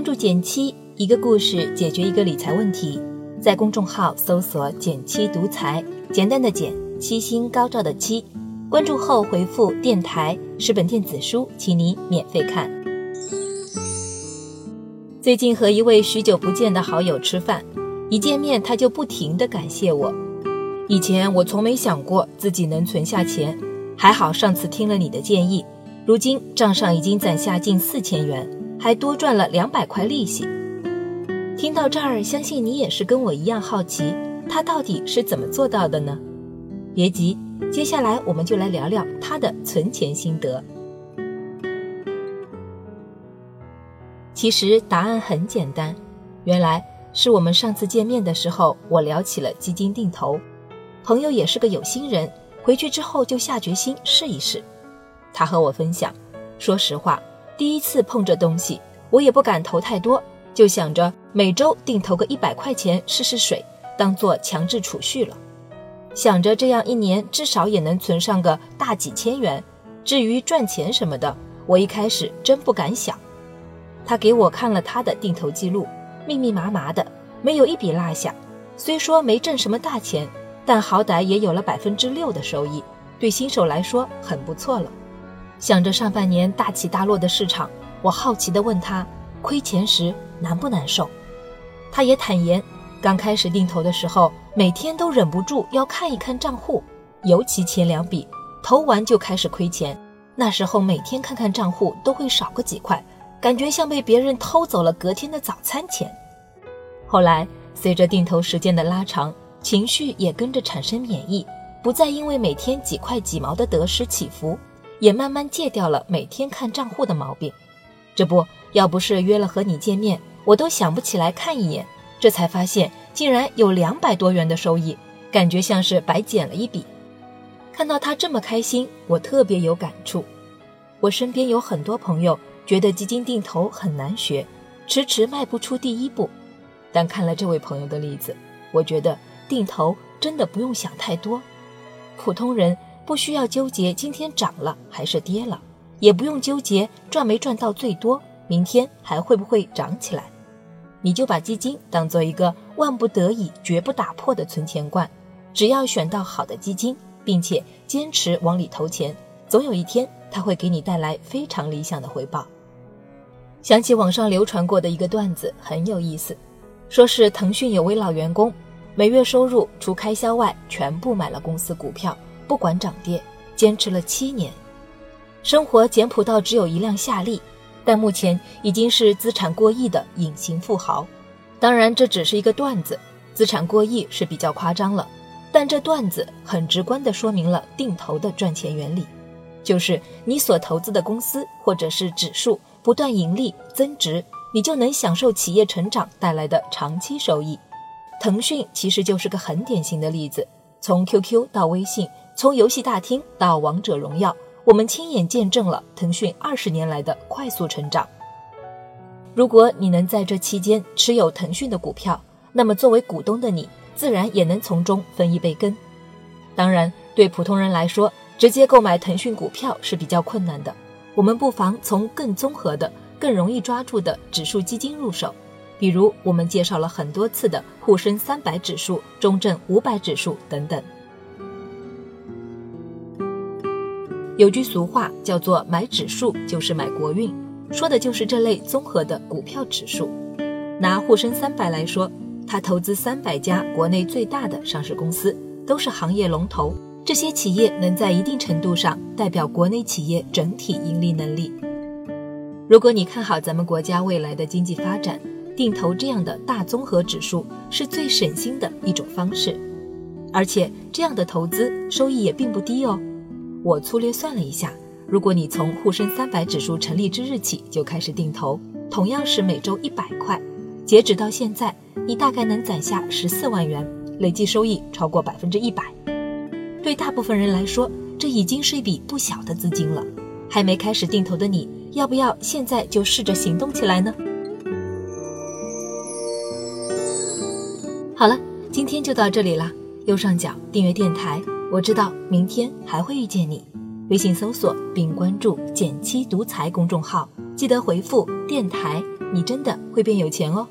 关注减七，一个故事解决一个理财问题。在公众号搜索“减七独裁，简单的减，七星高照的七。关注后回复“电台”是本电子书，请你免费看。最近和一位许久不见的好友吃饭，一见面他就不停的感谢我。以前我从没想过自己能存下钱，还好上次听了你的建议，如今账上已经攒下近四千元。还多赚了两百块利息。听到这儿，相信你也是跟我一样好奇，他到底是怎么做到的呢？别急，接下来我们就来聊聊他的存钱心得。其实答案很简单，原来是我们上次见面的时候，我聊起了基金定投。朋友也是个有心人，回去之后就下决心试一试。他和我分享，说实话。第一次碰这东西，我也不敢投太多，就想着每周定投个一百块钱试试水，当做强制储蓄了。想着这样一年至少也能存上个大几千元。至于赚钱什么的，我一开始真不敢想。他给我看了他的定投记录，密密麻麻的，没有一笔落下。虽说没挣什么大钱，但好歹也有了百分之六的收益，对新手来说很不错了。想着上半年大起大落的市场，我好奇地问他：亏钱时难不难受？他也坦言，刚开始定投的时候，每天都忍不住要看一看账户，尤其前两笔投完就开始亏钱，那时候每天看看账户都会少个几块，感觉像被别人偷走了隔天的早餐钱。后来随着定投时间的拉长，情绪也跟着产生免疫，不再因为每天几块几毛的得失起伏。也慢慢戒掉了每天看账户的毛病，这不要不是约了和你见面，我都想不起来看一眼。这才发现竟然有两百多元的收益，感觉像是白捡了一笔。看到他这么开心，我特别有感触。我身边有很多朋友觉得基金定投很难学，迟迟迈不出第一步。但看了这位朋友的例子，我觉得定投真的不用想太多，普通人。不需要纠结今天涨了还是跌了，也不用纠结赚没赚到最多，明天还会不会涨起来。你就把基金当做一个万不得已绝不打破的存钱罐，只要选到好的基金，并且坚持往里投钱，总有一天它会给你带来非常理想的回报。想起网上流传过的一个段子，很有意思，说是腾讯有位老员工，每月收入除开销外，全部买了公司股票。不管涨跌，坚持了七年，生活简朴到只有一辆夏利，但目前已经是资产过亿的隐形富豪。当然，这只是一个段子，资产过亿是比较夸张了。但这段子很直观地说明了定投的赚钱原理，就是你所投资的公司或者是指数不断盈利增值，你就能享受企业成长带来的长期收益。腾讯其实就是个很典型的例子，从 QQ 到微信。从游戏大厅到王者荣耀，我们亲眼见证了腾讯二十年来的快速成长。如果你能在这期间持有腾讯的股票，那么作为股东的你，自然也能从中分一杯羹。当然，对普通人来说，直接购买腾讯股票是比较困难的。我们不妨从更综合的、更容易抓住的指数基金入手，比如我们介绍了很多次的沪深三百指数、中证五百指数等等。有句俗话叫做“买指数就是买国运”，说的就是这类综合的股票指数。拿沪深三百来说，它投资三百家国内最大的上市公司，都是行业龙头。这些企业能在一定程度上代表国内企业整体盈利能力。如果你看好咱们国家未来的经济发展，定投这样的大综合指数是最省心的一种方式，而且这样的投资收益也并不低哦。我粗略算了一下，如果你从沪深三百指数成立之日起就开始定投，同样是每周一百块，截止到现在，你大概能攒下十四万元，累计收益超过百分之一百。对大部分人来说，这已经是一笔不小的资金了。还没开始定投的你，要不要现在就试着行动起来呢？好了，今天就到这里啦。右上角订阅电台。我知道明天还会遇见你，微信搜索并关注“减七独裁公众号，记得回复“电台”，你真的会变有钱哦。